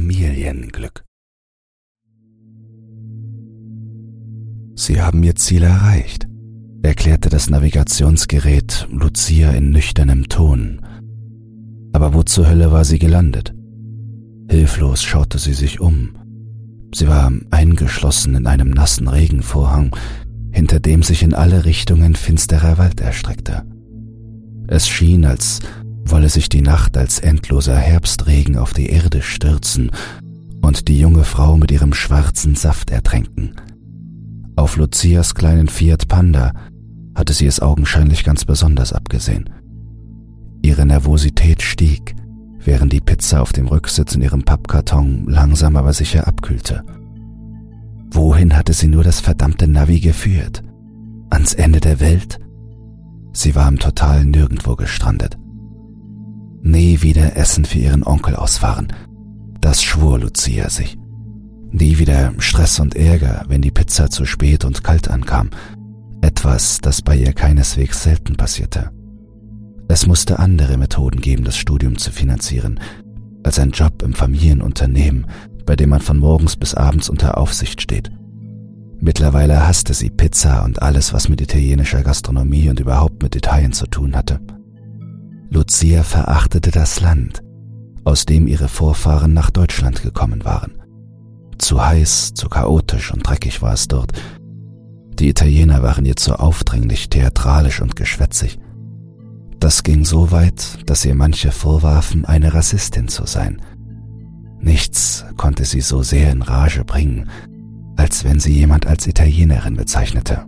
Familienglück. Sie haben Ihr Ziel erreicht, erklärte das Navigationsgerät Lucia in nüchternem Ton. Aber wo zur Hölle war sie gelandet? Hilflos schaute sie sich um. Sie war eingeschlossen in einem nassen Regenvorhang, hinter dem sich in alle Richtungen finsterer Wald erstreckte. Es schien, als wolle sich die Nacht als endloser Herbstregen auf die Erde stürzen und die junge Frau mit ihrem schwarzen Saft ertränken. Auf Lucias kleinen Fiat Panda hatte sie es augenscheinlich ganz besonders abgesehen. Ihre Nervosität stieg, während die Pizza auf dem Rücksitz in ihrem Pappkarton langsam aber sicher abkühlte. Wohin hatte sie nur das verdammte Navi geführt? Ans Ende der Welt? Sie war im totalen Nirgendwo gestrandet. Nie wieder Essen für ihren Onkel ausfahren. Das schwor Lucia sich. Nie wieder Stress und Ärger, wenn die Pizza zu spät und kalt ankam. Etwas, das bei ihr keineswegs selten passierte. Es musste andere Methoden geben, das Studium zu finanzieren, als ein Job im Familienunternehmen, bei dem man von morgens bis abends unter Aufsicht steht. Mittlerweile hasste sie Pizza und alles, was mit italienischer Gastronomie und überhaupt mit Italien zu tun hatte. Lucia verachtete das Land, aus dem ihre Vorfahren nach Deutschland gekommen waren. Zu heiß, zu chaotisch und dreckig war es dort. Die Italiener waren ihr zu aufdringlich, theatralisch und geschwätzig. Das ging so weit, dass ihr manche vorwarfen, eine Rassistin zu sein. Nichts konnte sie so sehr in Rage bringen, als wenn sie jemand als Italienerin bezeichnete.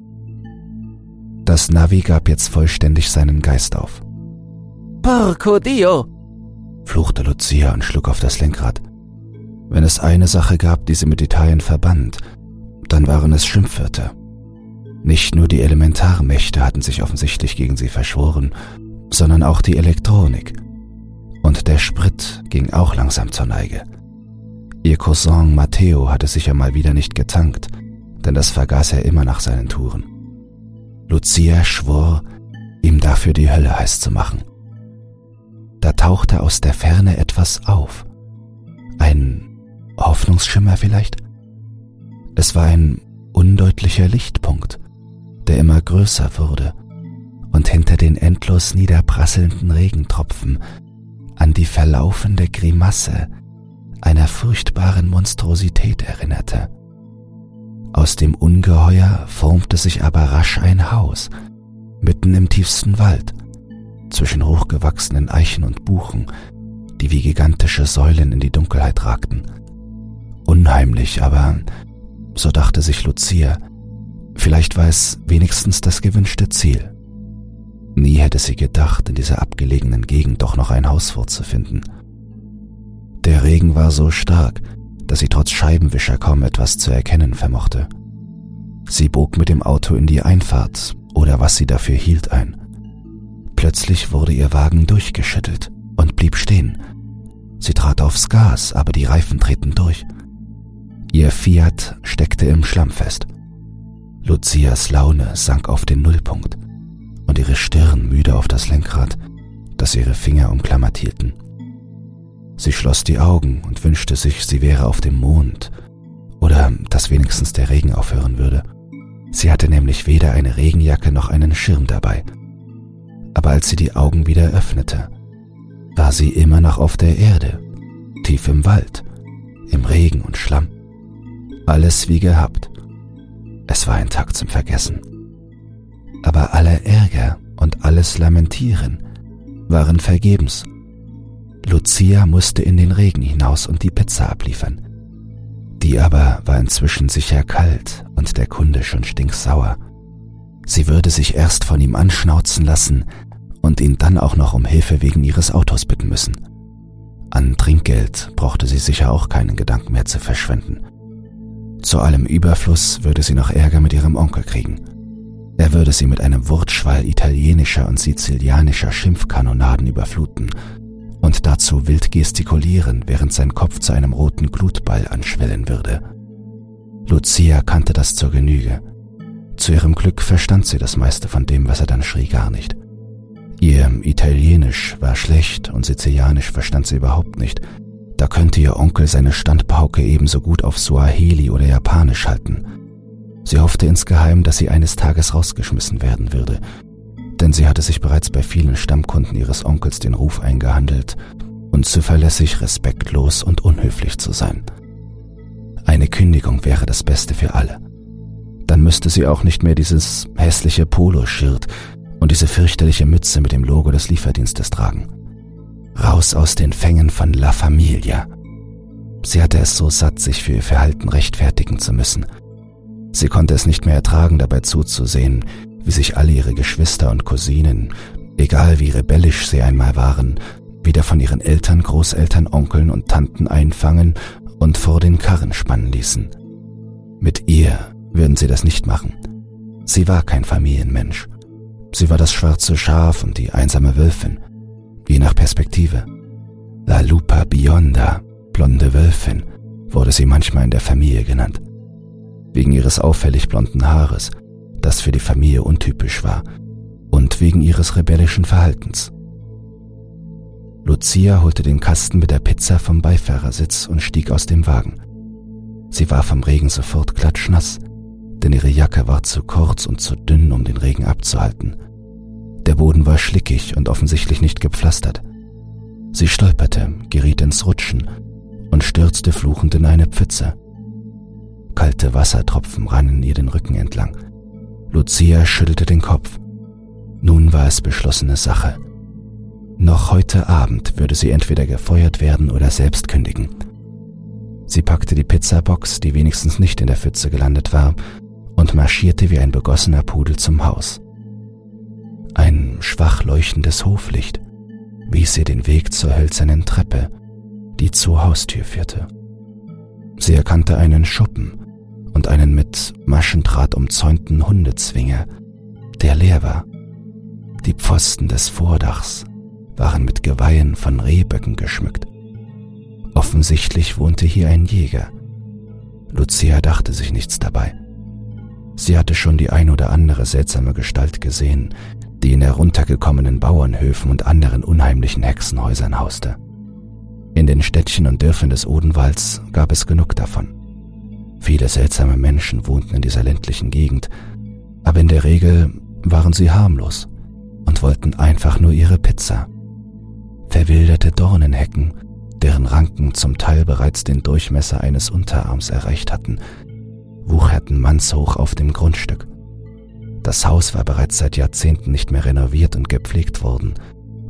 Das Navi gab jetzt vollständig seinen Geist auf. Porco Dio! fluchte Lucia und schlug auf das Lenkrad. Wenn es eine Sache gab, die sie mit Italien verband, dann waren es Schimpfwörter. Nicht nur die Elementarmächte hatten sich offensichtlich gegen sie verschworen, sondern auch die Elektronik. Und der Sprit ging auch langsam zur Neige. Ihr Cousin Matteo hatte sicher mal wieder nicht getankt, denn das vergaß er immer nach seinen Touren. Lucia schwor, ihm dafür die Hölle heiß zu machen da tauchte aus der Ferne etwas auf. Ein Hoffnungsschimmer vielleicht? Es war ein undeutlicher Lichtpunkt, der immer größer wurde und hinter den endlos niederprasselnden Regentropfen an die verlaufende Grimasse einer furchtbaren Monstrosität erinnerte. Aus dem Ungeheuer formte sich aber rasch ein Haus, mitten im tiefsten Wald, zwischen hochgewachsenen Eichen und Buchen, die wie gigantische Säulen in die Dunkelheit ragten. Unheimlich, aber, so dachte sich Lucia, vielleicht war es wenigstens das gewünschte Ziel. Nie hätte sie gedacht, in dieser abgelegenen Gegend doch noch ein Haus vorzufinden. Der Regen war so stark, dass sie trotz Scheibenwischer kaum etwas zu erkennen vermochte. Sie bog mit dem Auto in die Einfahrt oder was sie dafür hielt ein. Plötzlich wurde ihr Wagen durchgeschüttelt und blieb stehen. Sie trat aufs Gas, aber die Reifen treten durch. Ihr Fiat steckte im Schlamm fest. Lucias Laune sank auf den Nullpunkt und ihre Stirn müde auf das Lenkrad, das ihre Finger umklammert hielten. Sie schloss die Augen und wünschte sich, sie wäre auf dem Mond oder dass wenigstens der Regen aufhören würde. Sie hatte nämlich weder eine Regenjacke noch einen Schirm dabei aber als sie die Augen wieder öffnete, war sie immer noch auf der Erde, tief im Wald, im Regen und Schlamm. Alles wie gehabt. Es war ein Tag zum Vergessen. Aber aller Ärger und alles Lamentieren waren vergebens. Lucia musste in den Regen hinaus und die Pizza abliefern. Die aber war inzwischen sicher kalt und der Kunde schon stinksauer. Sie würde sich erst von ihm anschnauzen lassen und ihn dann auch noch um Hilfe wegen ihres Autos bitten müssen. An Trinkgeld brauchte sie sicher auch keinen Gedanken mehr zu verschwenden. Zu allem Überfluss würde sie noch Ärger mit ihrem Onkel kriegen. Er würde sie mit einem Wortschwall italienischer und sizilianischer Schimpfkanonaden überfluten und dazu wild gestikulieren, während sein Kopf zu einem roten Glutball anschwellen würde. Lucia kannte das zur Genüge zu ihrem Glück verstand sie das meiste von dem, was er dann schrie, gar nicht. Ihr Italienisch war schlecht und Sizilianisch verstand sie überhaupt nicht, Da könnte ihr Onkel seine Standpauke ebenso gut auf Suaheli oder Japanisch halten. Sie hoffte insgeheim, dass sie eines Tages rausgeschmissen werden würde, denn sie hatte sich bereits bei vielen Stammkunden ihres Onkels den Ruf eingehandelt, unzuverlässig, respektlos und unhöflich zu sein. Eine Kündigung wäre das Beste für alle. Dann müsste sie auch nicht mehr dieses hässliche Poloshirt und diese fürchterliche Mütze mit dem Logo des Lieferdienstes tragen. Raus aus den Fängen von La Familia. Sie hatte es so satt, sich für ihr Verhalten rechtfertigen zu müssen. Sie konnte es nicht mehr ertragen, dabei zuzusehen, wie sich alle ihre Geschwister und Cousinen, egal wie rebellisch sie einmal waren, wieder von ihren Eltern, Großeltern, Onkeln und Tanten einfangen und vor den Karren spannen ließen. Mit ihr würden sie das nicht machen. Sie war kein Familienmensch. Sie war das schwarze Schaf und die einsame Wölfin, je nach Perspektive. La Lupa Bionda, blonde Wölfin, wurde sie manchmal in der Familie genannt. Wegen ihres auffällig blonden Haares, das für die Familie untypisch war, und wegen ihres rebellischen Verhaltens. Lucia holte den Kasten mit der Pizza vom Beifahrersitz und stieg aus dem Wagen. Sie war vom Regen sofort klatschnass, denn ihre Jacke war zu kurz und zu dünn, um den Regen abzuhalten. Der Boden war schlickig und offensichtlich nicht gepflastert. Sie stolperte, geriet ins Rutschen und stürzte fluchend in eine Pfütze. Kalte Wassertropfen rannen ihr den Rücken entlang. Lucia schüttelte den Kopf. Nun war es beschlossene Sache. Noch heute Abend würde sie entweder gefeuert werden oder selbst kündigen. Sie packte die Pizzabox, die wenigstens nicht in der Pfütze gelandet war, und marschierte wie ein begossener Pudel zum Haus. Ein schwach leuchtendes Hoflicht wies ihr den Weg zur hölzernen Treppe, die zur Haustür führte. Sie erkannte einen Schuppen und einen mit Maschendraht umzäunten Hundezwinger, der leer war. Die Pfosten des Vordachs waren mit Geweihen von Rehböcken geschmückt. Offensichtlich wohnte hier ein Jäger. Lucia dachte sich nichts dabei. Sie hatte schon die ein oder andere seltsame Gestalt gesehen, die in heruntergekommenen Bauernhöfen und anderen unheimlichen Hexenhäusern hauste. In den Städtchen und Dörfern des Odenwalds gab es genug davon. Viele seltsame Menschen wohnten in dieser ländlichen Gegend, aber in der Regel waren sie harmlos und wollten einfach nur ihre Pizza. Verwilderte Dornenhecken, deren Ranken zum Teil bereits den Durchmesser eines Unterarms erreicht hatten, wucherten mannshoch auf dem Grundstück. Das Haus war bereits seit Jahrzehnten nicht mehr renoviert und gepflegt worden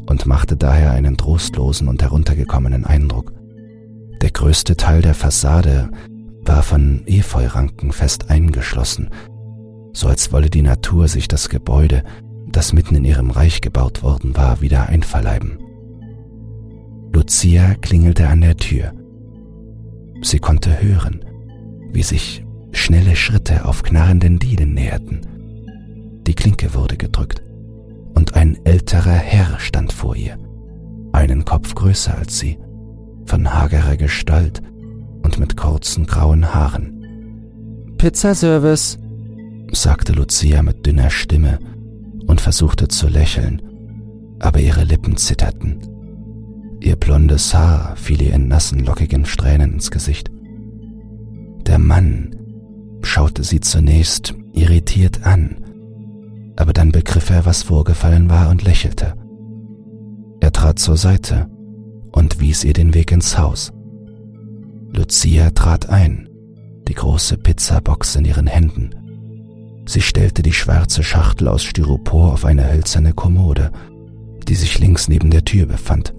und machte daher einen trostlosen und heruntergekommenen Eindruck. Der größte Teil der Fassade war von Efeuranken fest eingeschlossen, so als wolle die Natur sich das Gebäude, das mitten in ihrem Reich gebaut worden war, wieder einverleiben. Lucia klingelte an der Tür. Sie konnte hören, wie sich schnelle Schritte auf knarrenden Dielen näherten. Die Klinke wurde gedrückt und ein älterer Herr stand vor ihr, einen Kopf größer als sie, von hagerer Gestalt und mit kurzen grauen Haaren. Pizzaservice, sagte Lucia mit dünner Stimme und versuchte zu lächeln, aber ihre Lippen zitterten. Ihr blondes Haar fiel ihr in nassen, lockigen Strähnen ins Gesicht. Der Mann schaute sie zunächst irritiert an, aber dann begriff er, was vorgefallen war und lächelte. Er trat zur Seite und wies ihr den Weg ins Haus. Lucia trat ein, die große Pizzabox in ihren Händen. Sie stellte die schwarze Schachtel aus Styropor auf eine hölzerne Kommode, die sich links neben der Tür befand,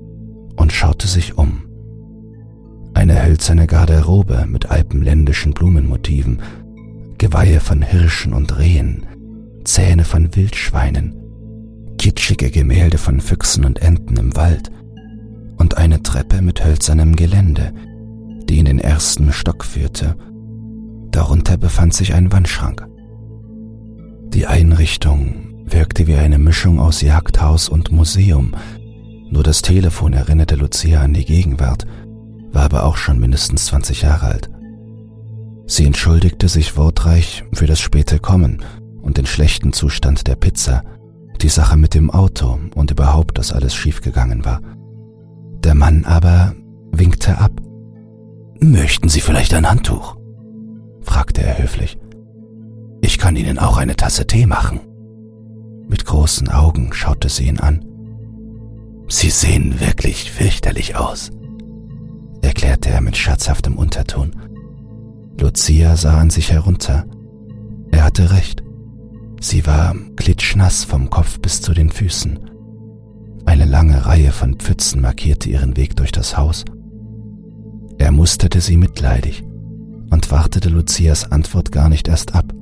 und schaute sich um. Eine hölzerne Garderobe mit alpenländischen Blumenmotiven Geweihe von Hirschen und Rehen, Zähne von Wildschweinen, kitschige Gemälde von Füchsen und Enten im Wald und eine Treppe mit hölzernem Gelände, die in den ersten Stock führte. Darunter befand sich ein Wandschrank. Die Einrichtung wirkte wie eine Mischung aus Jagdhaus und Museum, nur das Telefon erinnerte Lucia an die Gegenwart, war aber auch schon mindestens 20 Jahre alt. Sie entschuldigte sich wortreich für das späte Kommen und den schlechten Zustand der Pizza, die Sache mit dem Auto und überhaupt, dass alles schiefgegangen war. Der Mann aber winkte ab. Möchten Sie vielleicht ein Handtuch? fragte er höflich. Ich kann Ihnen auch eine Tasse Tee machen. Mit großen Augen schaute sie ihn an. Sie sehen wirklich fürchterlich aus, erklärte er mit scherzhaftem Unterton. Lucia sah an sich herunter. Er hatte recht. Sie war klitschnass vom Kopf bis zu den Füßen. Eine lange Reihe von Pfützen markierte ihren Weg durch das Haus. Er musterte sie mitleidig und wartete Lucias Antwort gar nicht erst ab.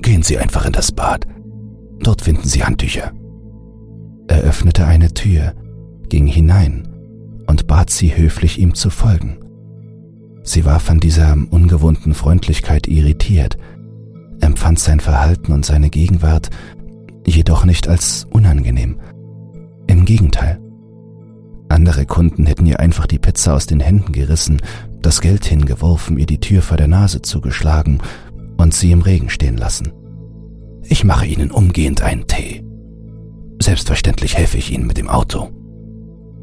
Gehen Sie einfach in das Bad. Dort finden Sie Handtücher. Er öffnete eine Tür, ging hinein und bat sie höflich, ihm zu folgen. Sie war von dieser ungewohnten Freundlichkeit irritiert, empfand sein Verhalten und seine Gegenwart jedoch nicht als unangenehm. Im Gegenteil. Andere Kunden hätten ihr einfach die Pizza aus den Händen gerissen, das Geld hingeworfen, ihr die Tür vor der Nase zugeschlagen und sie im Regen stehen lassen. Ich mache Ihnen umgehend einen Tee. Selbstverständlich helfe ich Ihnen mit dem Auto.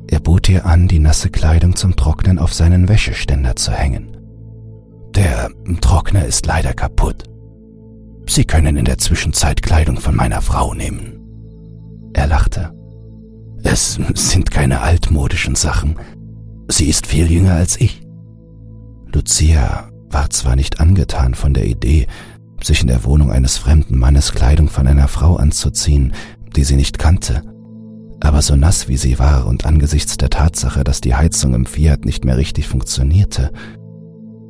Er bot ihr an, die nasse Kleidung zum Trocknen auf seinen Wäscheständer zu hängen. Der Trockner ist leider kaputt. Sie können in der Zwischenzeit Kleidung von meiner Frau nehmen. Er lachte. Es sind keine altmodischen Sachen. Sie ist viel jünger als ich. Lucia war zwar nicht angetan von der Idee, sich in der Wohnung eines fremden Mannes Kleidung von einer Frau anzuziehen, die sie nicht kannte, aber so nass wie sie war und angesichts der Tatsache, dass die Heizung im Fiat nicht mehr richtig funktionierte,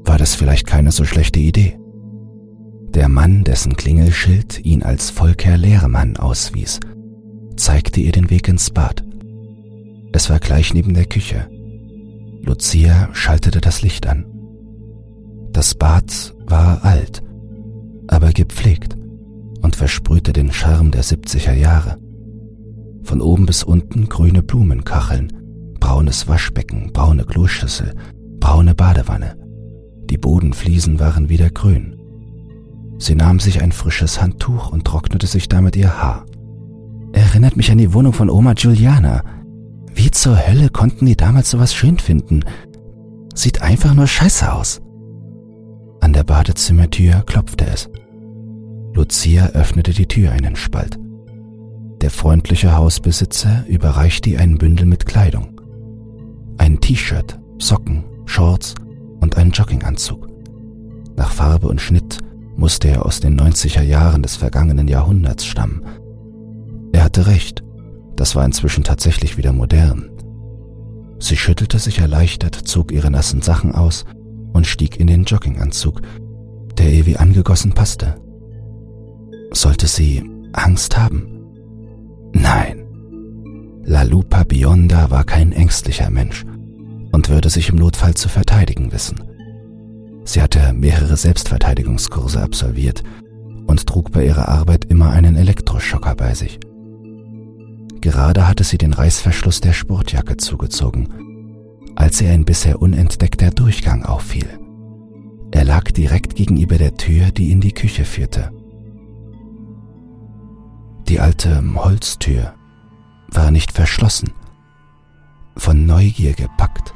war das vielleicht keine so schlechte Idee. Der Mann, dessen Klingelschild ihn als Volker Lehrmann auswies, zeigte ihr den Weg ins Bad. Es war gleich neben der Küche. Lucia schaltete das Licht an. Das Bad war alt, aber gepflegt und versprühte den Charme der 70er Jahre. Von oben bis unten grüne Blumenkacheln, braunes Waschbecken, braune Kloschüssel, braune Badewanne. Die Bodenfliesen waren wieder grün. Sie nahm sich ein frisches Handtuch und trocknete sich damit ihr Haar. Erinnert mich an die Wohnung von Oma Juliana. Wie zur Hölle konnten die damals sowas schön finden? Sieht einfach nur scheiße aus. An der Badezimmertür klopfte es. Lucia öffnete die Tür einen Spalt. Der freundliche Hausbesitzer überreichte ihr ein Bündel mit Kleidung. Ein T-Shirt, Socken, Shorts und einen Jogginganzug. Nach Farbe und Schnitt musste er aus den 90er Jahren des vergangenen Jahrhunderts stammen. Er hatte recht, das war inzwischen tatsächlich wieder modern. Sie schüttelte sich erleichtert, zog ihre nassen Sachen aus und stieg in den Jogginganzug, der ihr wie angegossen passte. Sollte sie Angst haben? Nein. La Lupa Bionda war kein ängstlicher Mensch und würde sich im Notfall zu verteidigen wissen. Sie hatte mehrere Selbstverteidigungskurse absolviert und trug bei ihrer Arbeit immer einen Elektroschocker bei sich. Gerade hatte sie den Reißverschluss der Sportjacke zugezogen als ihr ein bisher unentdeckter Durchgang auffiel. Er lag direkt gegenüber der Tür, die in die Küche führte. Die alte Holztür war nicht verschlossen. Von Neugier gepackt,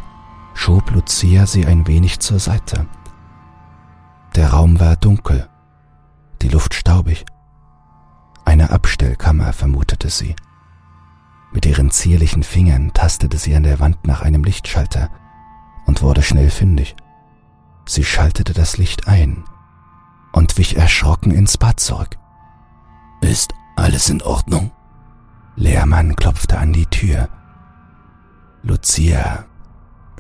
schob Lucia sie ein wenig zur Seite. Der Raum war dunkel, die Luft staubig. Eine Abstellkammer vermutete sie. Mit ihren zierlichen Fingern tastete sie an der Wand nach einem Lichtschalter und wurde schnell fündig. Sie schaltete das Licht ein und wich erschrocken ins Bad zurück. Ist alles in Ordnung? Lehrmann klopfte an die Tür. Lucia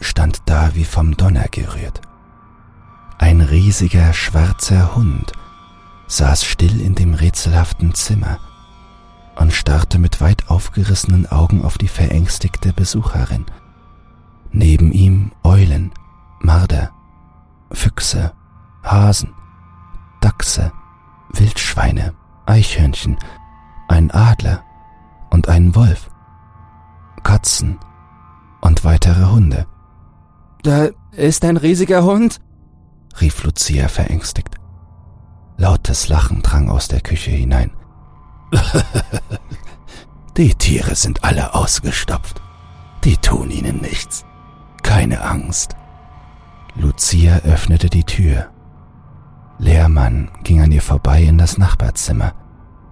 stand da wie vom Donner gerührt. Ein riesiger schwarzer Hund saß still in dem rätselhaften Zimmer und starrte mit weit aufgerissenen Augen auf die verängstigte Besucherin. Neben ihm Eulen, Marder, Füchse, Hasen, Dachse, Wildschweine, Eichhörnchen, ein Adler und ein Wolf, Katzen und weitere Hunde. Da ist ein riesiger Hund, rief Lucia verängstigt. Lautes Lachen drang aus der Küche hinein. Die Tiere sind alle ausgestopft. Die tun ihnen nichts. keine Angst. Lucia öffnete die Tür. Lehrmann ging an ihr vorbei in das Nachbarzimmer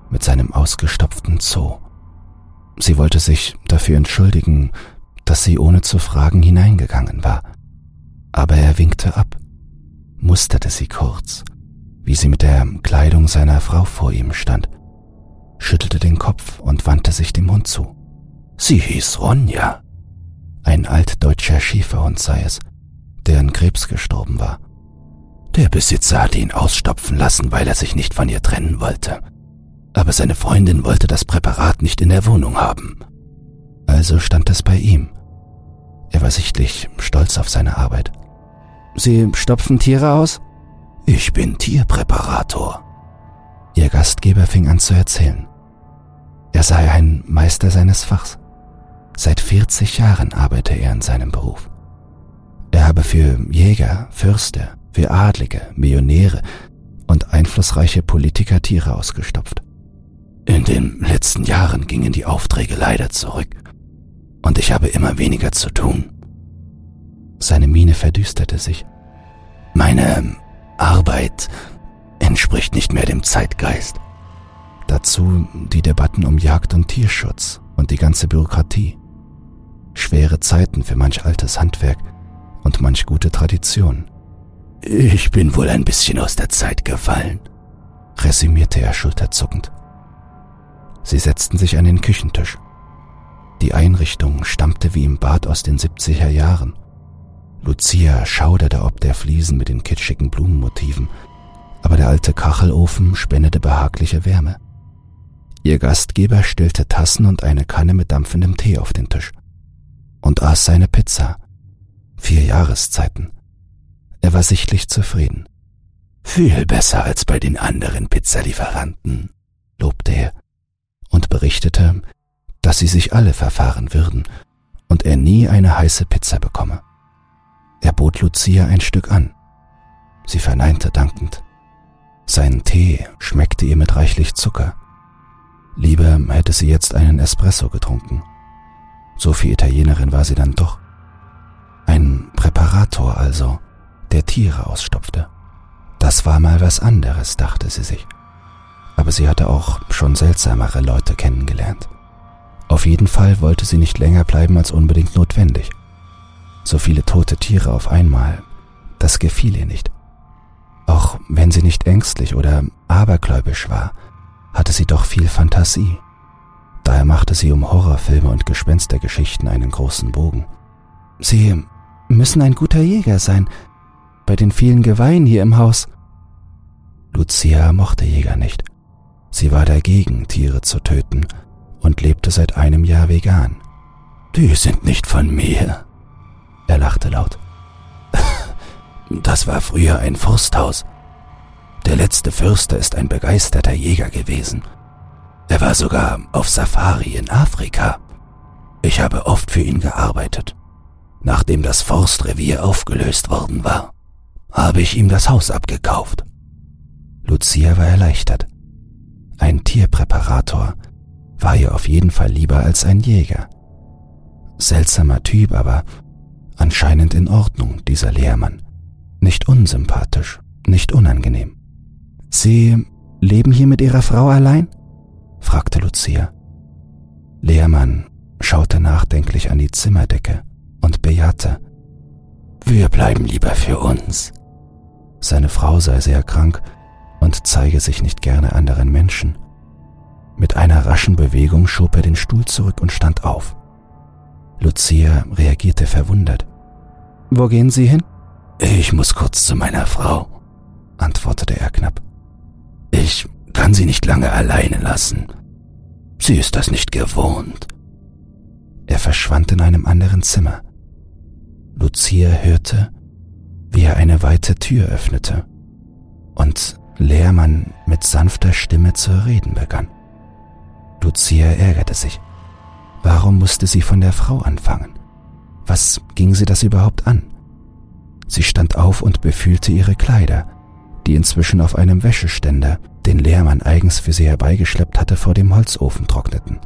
mit seinem ausgestopften Zoo. Sie wollte sich dafür entschuldigen, dass sie ohne zu fragen hineingegangen war. Aber er winkte ab, musterte sie kurz, wie sie mit der Kleidung seiner Frau vor ihm stand, schüttelte den Kopf und wandte sich dem Hund zu. Sie hieß Ronja. Ein altdeutscher Schäferhund sei es, der an Krebs gestorben war. Der Besitzer hatte ihn ausstopfen lassen, weil er sich nicht von ihr trennen wollte. Aber seine Freundin wollte das Präparat nicht in der Wohnung haben. Also stand es bei ihm. Er war sichtlich stolz auf seine Arbeit. Sie stopfen Tiere aus? Ich bin Tierpräparator. Ihr Gastgeber fing an zu erzählen. Er sei ein Meister seines Fachs. Seit 40 Jahren arbeite er in seinem Beruf. Er habe für Jäger, Fürste, für Adlige, Millionäre und einflussreiche Politiker Tiere ausgestopft. In den letzten Jahren gingen die Aufträge leider zurück und ich habe immer weniger zu tun. Seine Miene verdüsterte sich. Meine Arbeit entspricht nicht mehr dem Zeitgeist. Dazu die Debatten um Jagd und Tierschutz und die ganze Bürokratie. Schwere Zeiten für manch altes Handwerk und manch gute Tradition. Ich bin wohl ein bisschen aus der Zeit gefallen, resümierte er schulterzuckend. Sie setzten sich an den Küchentisch. Die Einrichtung stammte wie im Bad aus den 70er Jahren. Lucia schauderte ob der Fliesen mit den kitschigen Blumenmotiven, aber der alte Kachelofen spendete behagliche Wärme. Ihr Gastgeber stellte Tassen und eine Kanne mit dampfendem Tee auf den Tisch und aß seine Pizza. Vier Jahreszeiten. Er war sichtlich zufrieden. Viel besser als bei den anderen Pizzalieferanten, lobte er und berichtete, dass sie sich alle verfahren würden und er nie eine heiße Pizza bekomme. Er bot Lucia ein Stück an. Sie verneinte dankend. Sein Tee schmeckte ihr mit reichlich Zucker. Lieber hätte sie jetzt einen Espresso getrunken. So viel Italienerin war sie dann doch. Ein Präparator also, der Tiere ausstopfte. Das war mal was anderes, dachte sie sich. Aber sie hatte auch schon seltsamere Leute kennengelernt. Auf jeden Fall wollte sie nicht länger bleiben als unbedingt notwendig. So viele tote Tiere auf einmal, das gefiel ihr nicht. Auch wenn sie nicht ängstlich oder abergläubisch war, hatte sie doch viel Fantasie. Daher machte sie um Horrorfilme und Gespenstergeschichten einen großen Bogen. Sie müssen ein guter Jäger sein, bei den vielen Geweihen hier im Haus. Lucia mochte Jäger nicht. Sie war dagegen, Tiere zu töten und lebte seit einem Jahr vegan. Die sind nicht von mir. Er lachte laut. Das war früher ein Forsthaus. Der letzte Fürster ist ein begeisterter Jäger gewesen. Er war sogar auf Safari in Afrika. Ich habe oft für ihn gearbeitet. Nachdem das Forstrevier aufgelöst worden war, habe ich ihm das Haus abgekauft. Lucia war erleichtert. Ein Tierpräparator war ihr auf jeden Fall lieber als ein Jäger. Seltsamer Typ, aber anscheinend in Ordnung, dieser Lehrmann. Nicht unsympathisch, nicht unangenehm. Sie leben hier mit Ihrer Frau allein? fragte Lucia. Lehrmann schaute nachdenklich an die Zimmerdecke und bejahte. Wir bleiben lieber für uns. Seine Frau sei sehr krank und zeige sich nicht gerne anderen Menschen. Mit einer raschen Bewegung schob er den Stuhl zurück und stand auf. Lucia reagierte verwundert. Wo gehen Sie hin? Ich muss kurz zu meiner Frau, antwortete er knapp. Ich kann sie nicht lange alleine lassen. Sie ist das nicht gewohnt. Er verschwand in einem anderen Zimmer. Lucia hörte, wie er eine weite Tür öffnete und Lehrmann mit sanfter Stimme zu reden begann. Lucia ärgerte sich. Warum musste sie von der Frau anfangen? Was ging sie das überhaupt an? Sie stand auf und befühlte ihre Kleider, die inzwischen auf einem Wäscheständer, den Lehrmann eigens für sie herbeigeschleppt hatte, vor dem Holzofen trockneten.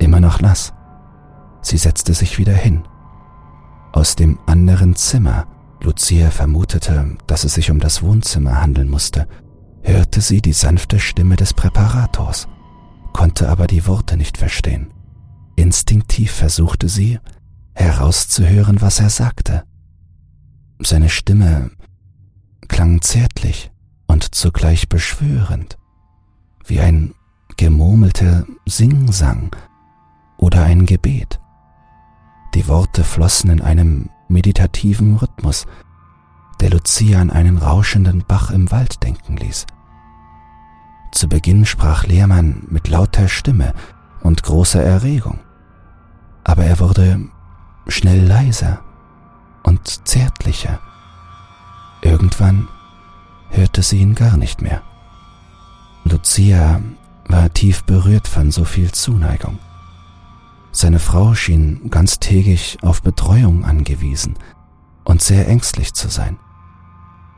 Immer noch nass. Sie setzte sich wieder hin. Aus dem anderen Zimmer, Lucia vermutete, dass es sich um das Wohnzimmer handeln musste, hörte sie die sanfte Stimme des Präparators, konnte aber die Worte nicht verstehen. Instinktiv versuchte sie, herauszuhören, was er sagte. Seine Stimme klang zärtlich und zugleich beschwörend, wie ein gemurmelter Singsang oder ein Gebet. Die Worte flossen in einem meditativen Rhythmus, der Lucia an einen rauschenden Bach im Wald denken ließ. Zu Beginn sprach Lehrmann mit lauter Stimme und großer Erregung, aber er wurde schnell leiser und zärtlicher. Irgendwann hörte sie ihn gar nicht mehr. Lucia war tief berührt von so viel Zuneigung. Seine Frau schien ganztägig auf Betreuung angewiesen und sehr ängstlich zu sein.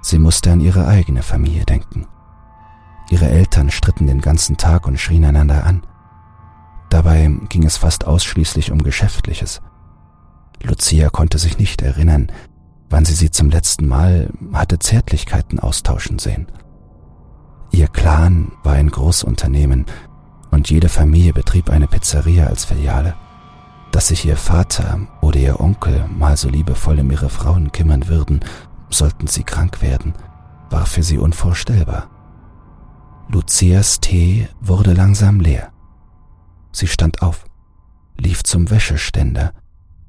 Sie musste an ihre eigene Familie denken. Ihre Eltern stritten den ganzen Tag und schrien einander an. Dabei ging es fast ausschließlich um Geschäftliches. Lucia konnte sich nicht erinnern, wann sie sie zum letzten Mal hatte Zärtlichkeiten austauschen sehen. Ihr Clan war ein Großunternehmen und jede Familie betrieb eine Pizzeria als Filiale. Dass sich ihr Vater oder ihr Onkel mal so liebevoll um ihre Frauen kümmern würden, sollten sie krank werden, war für sie unvorstellbar. Lucias Tee wurde langsam leer. Sie stand auf, lief zum Wäscheständer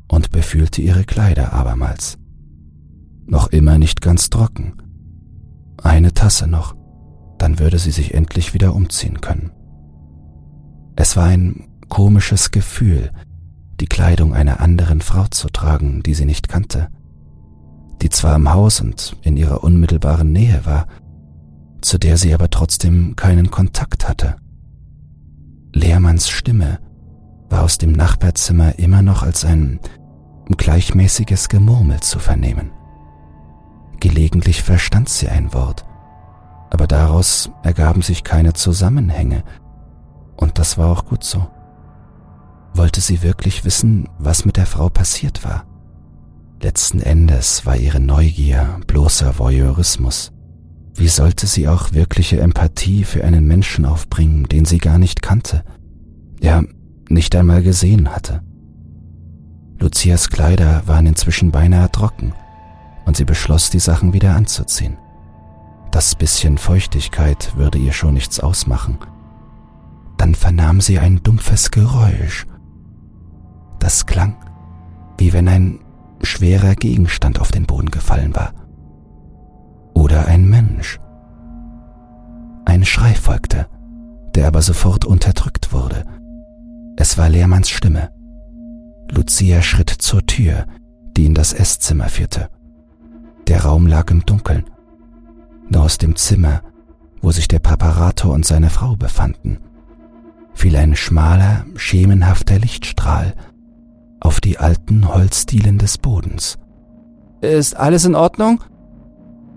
und befühlte ihre Kleider abermals. Noch immer nicht ganz trocken. Eine Tasse noch, dann würde sie sich endlich wieder umziehen können. Es war ein komisches Gefühl, die Kleidung einer anderen Frau zu tragen, die sie nicht kannte, die zwar im Haus und in ihrer unmittelbaren Nähe war, zu der sie aber trotzdem keinen Kontakt hatte. Lehrmanns Stimme war aus dem Nachbarzimmer immer noch als ein gleichmäßiges Gemurmel zu vernehmen. Gelegentlich verstand sie ein Wort, aber daraus ergaben sich keine Zusammenhänge, und das war auch gut so. Wollte sie wirklich wissen, was mit der Frau passiert war? Letzten Endes war ihre Neugier bloßer Voyeurismus. Wie sollte sie auch wirkliche Empathie für einen Menschen aufbringen, den sie gar nicht kannte, ja nicht einmal gesehen hatte? Lucias Kleider waren inzwischen beinahe trocken, und sie beschloss, die Sachen wieder anzuziehen. Das bisschen Feuchtigkeit würde ihr schon nichts ausmachen. Dann vernahm sie ein dumpfes Geräusch. Das klang, wie wenn ein schwerer Gegenstand auf den Boden gefallen war oder ein Mensch. Ein Schrei folgte, der aber sofort unterdrückt wurde. Es war Lehrmanns Stimme. Lucia schritt zur Tür, die in das Esszimmer führte. Der Raum lag im Dunkeln. Nur aus dem Zimmer, wo sich der Präparator und seine Frau befanden, fiel ein schmaler, schemenhafter Lichtstrahl auf die alten Holzdielen des Bodens. Ist alles in Ordnung?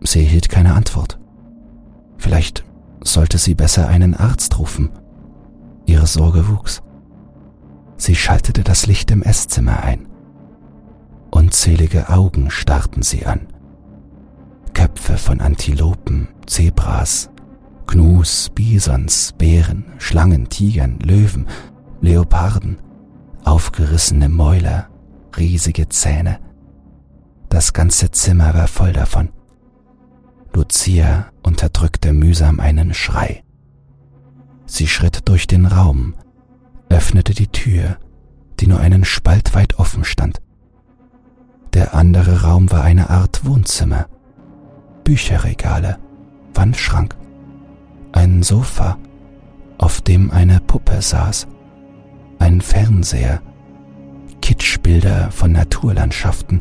Sie erhielt keine Antwort. Vielleicht sollte sie besser einen Arzt rufen. Ihre Sorge wuchs. Sie schaltete das Licht im Esszimmer ein. Unzählige Augen starrten sie an. Köpfe von Antilopen, Zebras, Gnus, Bisons, Bären, Schlangen, Tigern, Löwen, Leoparden, aufgerissene Mäuler, riesige Zähne. Das ganze Zimmer war voll davon. Lucia unterdrückte mühsam einen Schrei. Sie schritt durch den Raum, öffnete die Tür, die nur einen Spalt weit offen stand. Der andere Raum war eine Art Wohnzimmer. Bücherregale, Wandschrank, ein Sofa, auf dem eine Puppe saß, ein Fernseher, Kitschbilder von Naturlandschaften,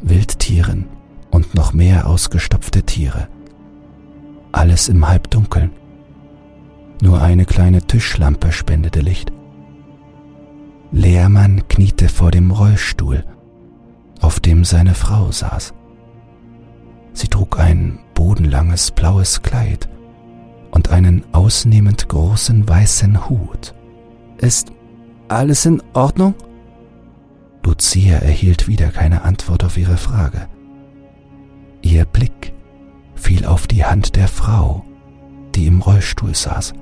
Wildtieren und noch mehr ausgestopfte Tiere. Alles im Halbdunkeln. Nur eine kleine Tischlampe spendete Licht. Lehrmann kniete vor dem Rollstuhl, auf dem seine Frau saß. Sie trug ein bodenlanges blaues Kleid und einen ausnehmend großen weißen Hut. Ist alles in Ordnung? Lucia erhielt wieder keine Antwort auf ihre Frage. Ihr Blick fiel auf die Hand der Frau, die im Rollstuhl saß.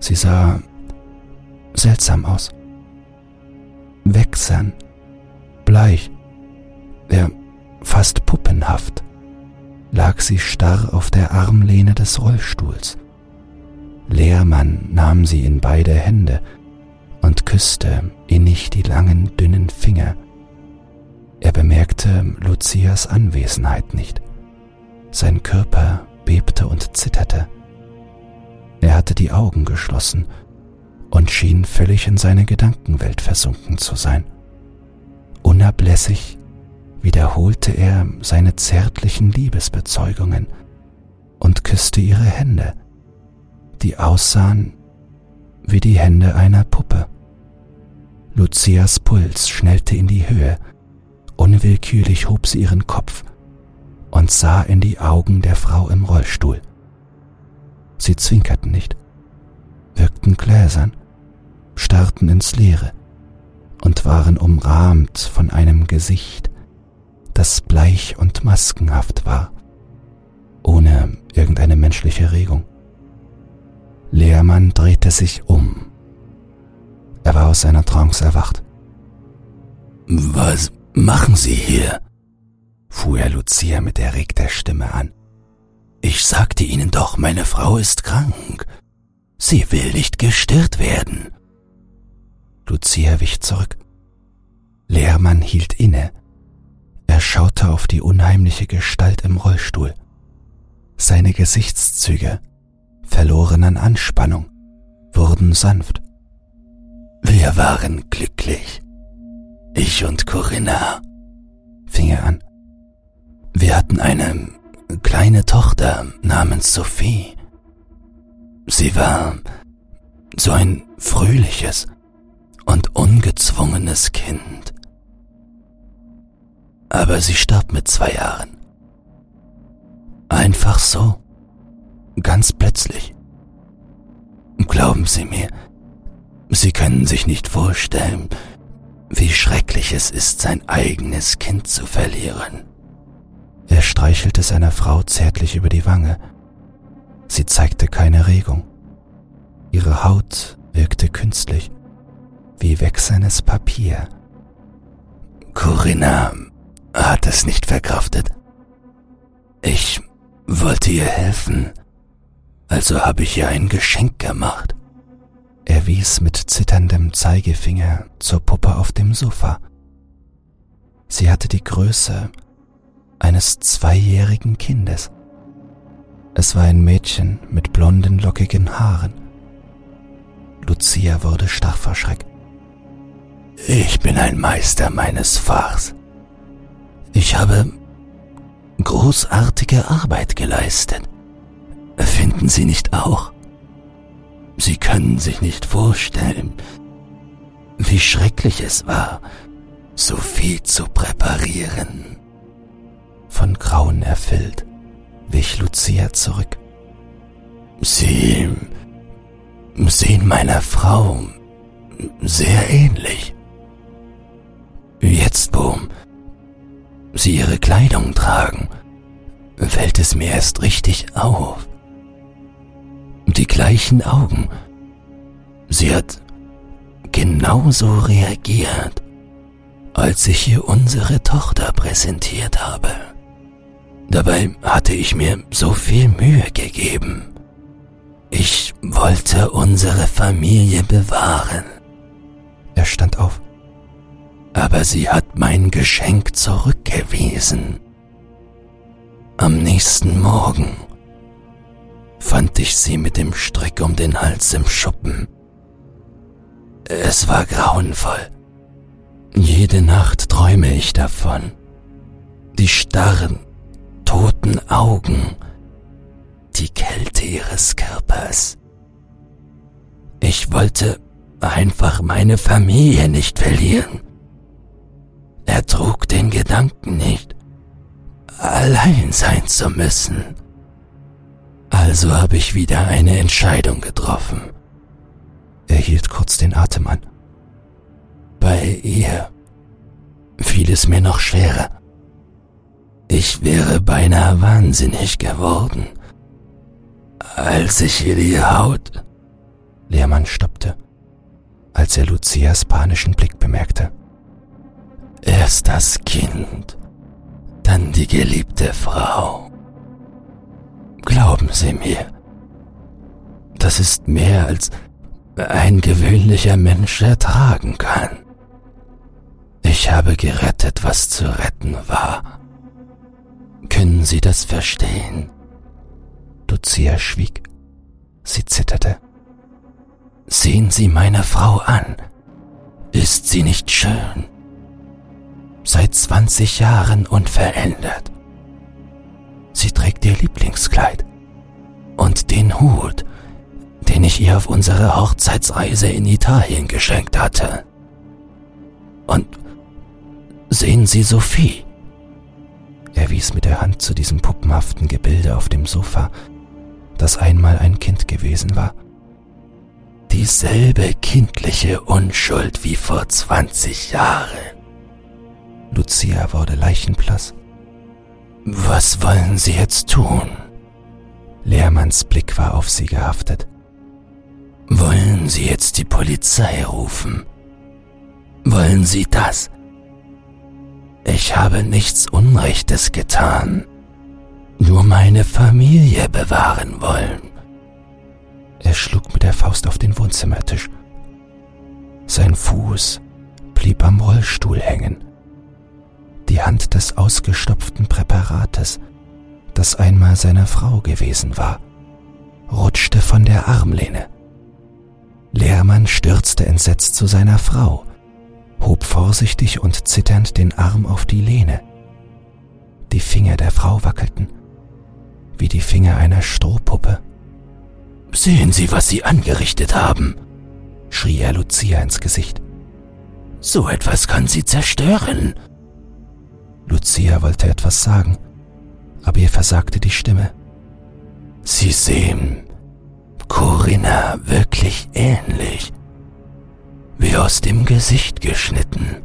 Sie sah seltsam aus. Wächsern, bleich, ja fast puppenhaft, lag sie starr auf der Armlehne des Rollstuhls. Lehrmann nahm sie in beide Hände und küsste innig die langen, dünnen Finger. Er bemerkte Lucias Anwesenheit nicht. Sein Körper bebte und zitterte. Er hatte die Augen geschlossen und schien völlig in seine Gedankenwelt versunken zu sein. Unablässig wiederholte er seine zärtlichen Liebesbezeugungen und küsste ihre Hände, die aussahen wie die Hände einer Puppe. Lucias Puls schnellte in die Höhe, unwillkürlich hob sie ihren Kopf und sah in die Augen der Frau im Rollstuhl. Sie zwinkerten nicht, wirkten gläsern, starrten ins Leere und waren umrahmt von einem Gesicht, das bleich und maskenhaft war, ohne irgendeine menschliche Regung. Lehrmann drehte sich um. Er war aus seiner Trance erwacht. Was machen Sie hier? fuhr er Lucia mit erregter Stimme an. Ich sagte Ihnen doch, meine Frau ist krank. Sie will nicht gestirrt werden. Lucia wich zurück. Lehrmann hielt inne. Er schaute auf die unheimliche Gestalt im Rollstuhl. Seine Gesichtszüge verloren an Anspannung, wurden sanft. Wir waren glücklich. Ich und Corinna, fing er an. Wir hatten eine kleine Tochter namens Sophie. Sie war so ein fröhliches und ungezwungenes Kind. Aber sie starb mit zwei Jahren. Einfach so ganz plötzlich. Glauben Sie mir, Sie können sich nicht vorstellen, wie schrecklich es ist, sein eigenes Kind zu verlieren. Er streichelte seiner Frau zärtlich über die Wange. Sie zeigte keine Regung. Ihre Haut wirkte künstlich, wie wächsernes Papier. Corinna hat es nicht verkraftet. Ich wollte ihr helfen, also habe ich ihr ein Geschenk gemacht. Er wies mit zitterndem Zeigefinger zur Puppe auf dem Sofa. Sie hatte die Größe eines zweijährigen Kindes. Es war ein Mädchen mit blonden, lockigen Haaren. Lucia wurde starr vor Schreck. Ich bin ein Meister meines Fachs. Ich habe großartige Arbeit geleistet. Finden Sie nicht auch? Sie können sich nicht vorstellen, wie schrecklich es war, so viel zu präparieren. Von Grauen erfüllt, wich Lucia zurück. Sie sehen meiner Frau sehr ähnlich. Jetzt, wo Sie ihre Kleidung tragen, fällt es mir erst richtig auf die gleichen Augen. Sie hat genauso reagiert, als ich ihr unsere Tochter präsentiert habe. Dabei hatte ich mir so viel Mühe gegeben. Ich wollte unsere Familie bewahren. Er stand auf. Aber sie hat mein Geschenk zurückgewiesen. Am nächsten Morgen fand ich sie mit dem Strick um den Hals im Schuppen. Es war grauenvoll. Jede Nacht träume ich davon. Die starren, toten Augen, die Kälte ihres Körpers. Ich wollte einfach meine Familie nicht verlieren. Er trug den Gedanken nicht, allein sein zu müssen. Also habe ich wieder eine Entscheidung getroffen. Er hielt kurz den Atem an. Bei ihr fiel es mir noch schwerer. Ich wäre beinahe wahnsinnig geworden, als ich ihr die Haut. Lehrmann stoppte, als er Lucias panischen Blick bemerkte. Erst das Kind, dann die geliebte Frau. Glauben Sie mir, das ist mehr als ein gewöhnlicher Mensch ertragen kann. Ich habe gerettet, was zu retten war. Können Sie das verstehen? Lucia schwieg. Sie zitterte. Sehen Sie meine Frau an. Ist sie nicht schön? Seit 20 Jahren unverändert. Sie trägt ihr Lieblingskleid und den Hut, den ich ihr auf unserer Hochzeitsreise in Italien geschenkt hatte. Und sehen Sie Sophie. Er wies mit der Hand zu diesem puppenhaften Gebilde auf dem Sofa, das einmal ein Kind gewesen war. Dieselbe kindliche Unschuld wie vor 20 Jahren. Lucia wurde leichenblass. Was wollen Sie jetzt tun? Lehrmanns Blick war auf sie gehaftet. Wollen Sie jetzt die Polizei rufen? Wollen Sie das? Ich habe nichts Unrechtes getan, nur meine Familie bewahren wollen. Er schlug mit der Faust auf den Wohnzimmertisch. Sein Fuß blieb am Rollstuhl hängen. Die Hand des ausgestopften Präparates, das einmal seiner Frau gewesen war, rutschte von der Armlehne. Lehrmann stürzte entsetzt zu seiner Frau, hob vorsichtig und zitternd den Arm auf die Lehne. Die Finger der Frau wackelten, wie die Finger einer Strohpuppe. Sehen Sie, was Sie angerichtet haben, schrie er Lucia ins Gesicht. So etwas kann sie zerstören. Lucia wollte etwas sagen, aber ihr versagte die Stimme. Sie sehen Corinna wirklich ähnlich wie aus dem Gesicht geschnitten.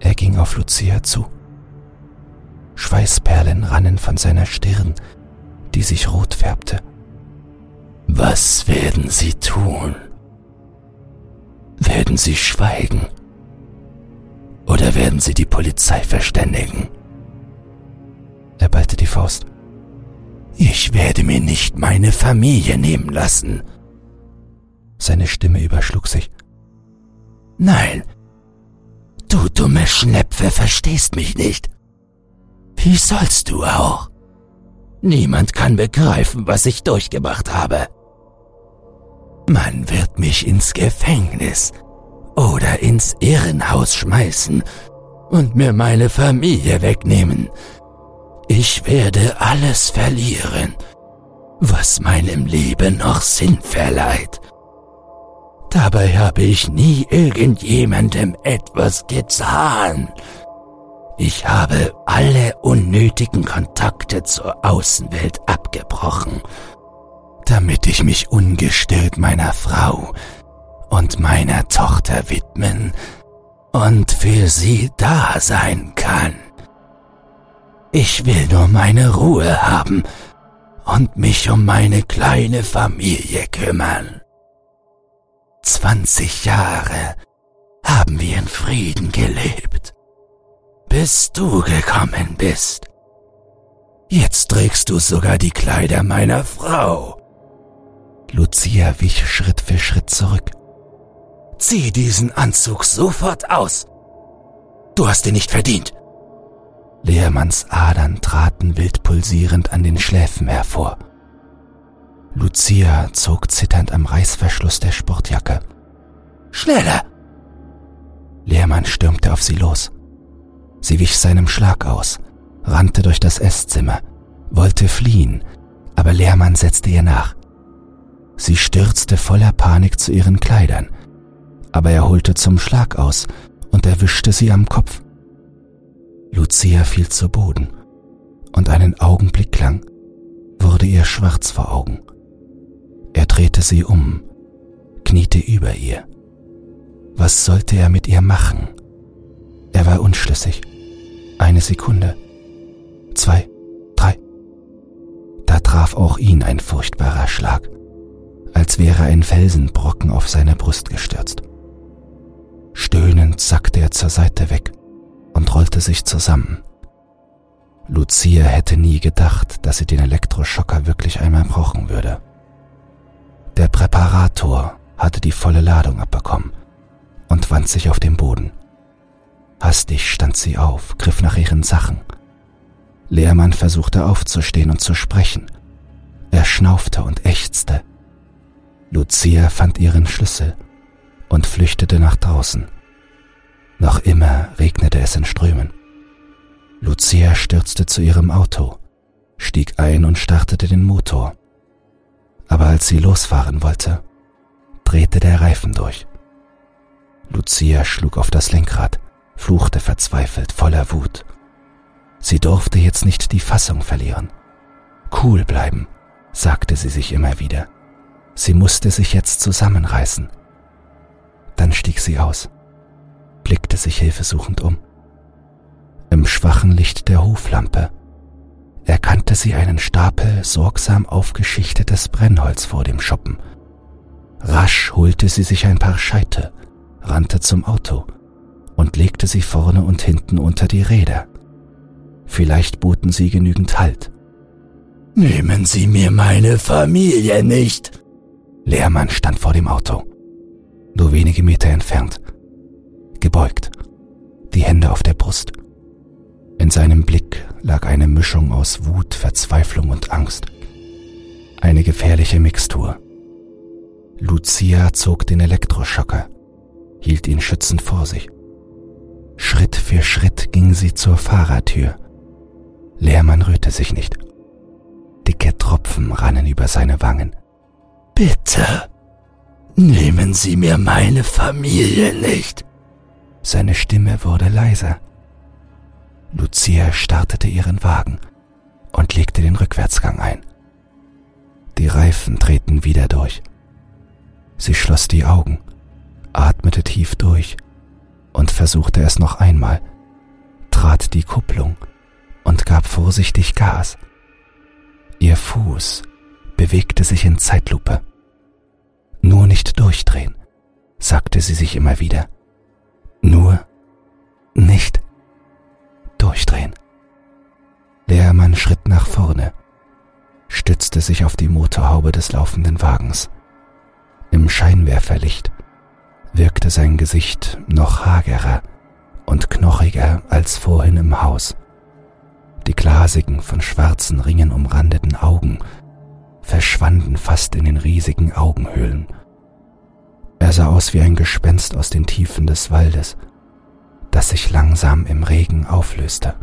Er ging auf Lucia zu. Schweißperlen rannen von seiner Stirn, die sich rot färbte. Was werden Sie tun? Werden Sie schweigen? Oder werden Sie die Polizei verständigen? Er ballte die Faust. Ich werde mir nicht meine Familie nehmen lassen. Seine Stimme überschlug sich. Nein, du dumme Schnepfe verstehst mich nicht. Wie sollst du auch? Niemand kann begreifen, was ich durchgemacht habe. Man wird mich ins Gefängnis oder ins Irrenhaus schmeißen und mir meine Familie wegnehmen. Ich werde alles verlieren, was meinem Leben noch Sinn verleiht. Dabei habe ich nie irgendjemandem etwas getan. Ich habe alle unnötigen Kontakte zur Außenwelt abgebrochen, damit ich mich ungestört meiner Frau und meiner Tochter widmen und für sie da sein kann. Ich will nur meine Ruhe haben und mich um meine kleine Familie kümmern. 20 Jahre haben wir in Frieden gelebt, bis du gekommen bist. Jetzt trägst du sogar die Kleider meiner Frau. Lucia wich Schritt für Schritt zurück. Zieh diesen Anzug sofort aus. Du hast ihn nicht verdient. Lehrmanns Adern traten wild pulsierend an den Schläfen hervor. Lucia zog zitternd am Reißverschluss der Sportjacke. Schneller! Lehrmann stürmte auf sie los. Sie wich seinem Schlag aus, rannte durch das Esszimmer, wollte fliehen, aber Lehrmann setzte ihr nach. Sie stürzte voller Panik zu ihren Kleidern, aber er holte zum Schlag aus und erwischte sie am Kopf. Lucia fiel zu Boden, und einen Augenblick lang wurde ihr schwarz vor Augen. Er drehte sie um, kniete über ihr. Was sollte er mit ihr machen? Er war unschlüssig. Eine Sekunde. Zwei. Drei. Da traf auch ihn ein furchtbarer Schlag, als wäre ein Felsenbrocken auf seine Brust gestürzt. Stöhnend sackte er zur Seite weg und rollte sich zusammen. Lucia hätte nie gedacht, dass sie den Elektroschocker wirklich einmal brauchen würde. Der Präparator hatte die volle Ladung abbekommen und wand sich auf den Boden. Hastig stand sie auf, griff nach ihren Sachen. Lehrmann versuchte aufzustehen und zu sprechen. Er schnaufte und ächzte. Lucia fand ihren Schlüssel und flüchtete nach draußen. Noch immer regnete es in Strömen. Lucia stürzte zu ihrem Auto, stieg ein und startete den Motor. Aber als sie losfahren wollte, drehte der Reifen durch. Lucia schlug auf das Lenkrad, fluchte verzweifelt, voller Wut. Sie durfte jetzt nicht die Fassung verlieren. Cool bleiben, sagte sie sich immer wieder. Sie musste sich jetzt zusammenreißen. Dann stieg sie aus, blickte sich hilfesuchend um. Im schwachen Licht der Hoflampe erkannte sie einen Stapel sorgsam aufgeschichtetes Brennholz vor dem Schuppen. Rasch holte sie sich ein paar Scheite, rannte zum Auto und legte sie vorne und hinten unter die Räder. Vielleicht boten sie genügend Halt. Nehmen Sie mir meine Familie nicht! Lehrmann stand vor dem Auto, nur wenige Meter entfernt, gebeugt, die Hände auf der Brust. In seinem Blick lag eine Mischung aus Wut, Verzweiflung und Angst. Eine gefährliche Mixtur. Lucia zog den Elektroschocker, hielt ihn schützend vor sich. Schritt für Schritt ging sie zur Fahrertür. Lehrmann rührte sich nicht. Dicke Tropfen rannen über seine Wangen. Bitte, nehmen Sie mir meine Familie nicht. Seine Stimme wurde leiser. Lucia startete ihren Wagen und legte den Rückwärtsgang ein. Die Reifen drehten wieder durch. Sie schloss die Augen, atmete tief durch und versuchte es noch einmal, trat die Kupplung und gab vorsichtig Gas. Ihr Fuß bewegte sich in Zeitlupe. Nur nicht durchdrehen, sagte sie sich immer wieder. Nur nicht durchdrehen. Der Mann schritt nach vorne, stützte sich auf die Motorhaube des laufenden Wagens. Im Scheinwerferlicht wirkte sein Gesicht noch hagerer und knochiger als vorhin im Haus. Die glasigen, von schwarzen Ringen umrandeten Augen verschwanden fast in den riesigen Augenhöhlen. Er sah aus wie ein Gespenst aus den Tiefen des Waldes, das sich langsam im Regen auflöste.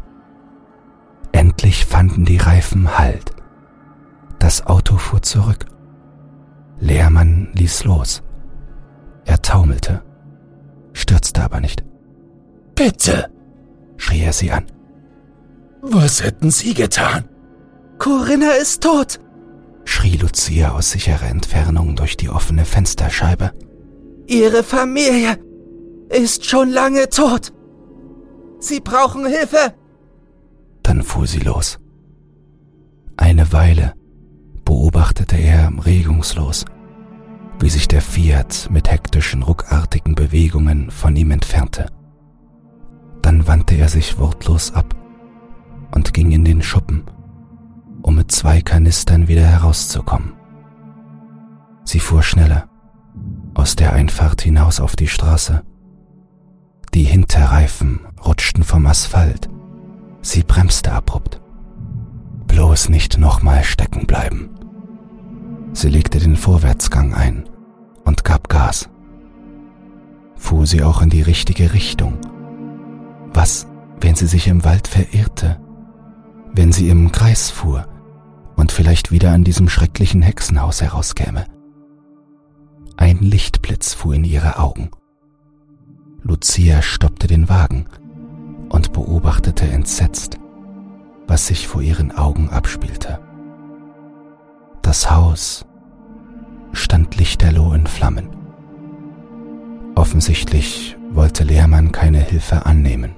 Endlich fanden die Reifen Halt. Das Auto fuhr zurück. Lehrmann ließ los. Er taumelte, stürzte aber nicht. Bitte, schrie er sie an. Was hätten Sie getan? Corinna ist tot, schrie Lucia aus sicherer Entfernung durch die offene Fensterscheibe. Ihre Familie ist schon lange tot. Sie brauchen Hilfe. Dann fuhr sie los. Eine Weile beobachtete er regungslos, wie sich der Fiat mit hektischen, ruckartigen Bewegungen von ihm entfernte. Dann wandte er sich wortlos ab und ging in den Schuppen, um mit zwei Kanistern wieder herauszukommen. Sie fuhr schneller, aus der Einfahrt hinaus auf die Straße. Die Hinterreifen rutschten vom Asphalt. Sie bremste abrupt. Bloß nicht nochmal stecken bleiben. Sie legte den Vorwärtsgang ein und gab Gas. Fuhr sie auch in die richtige Richtung. Was, wenn sie sich im Wald verirrte? Wenn sie im Kreis fuhr und vielleicht wieder an diesem schrecklichen Hexenhaus herauskäme? Ein Lichtblitz fuhr in ihre Augen. Lucia stoppte den Wagen und beobachtete entsetzt, was sich vor ihren Augen abspielte. Das Haus stand lichterloh in Flammen. Offensichtlich wollte Lehrmann keine Hilfe annehmen.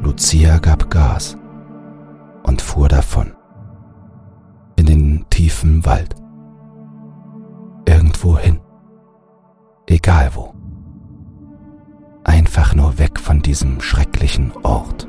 Lucia gab Gas und fuhr davon. In den tiefen Wald. Irgendwo hin. Egal wo. Einfach nur weg von diesem schrecklichen Ort.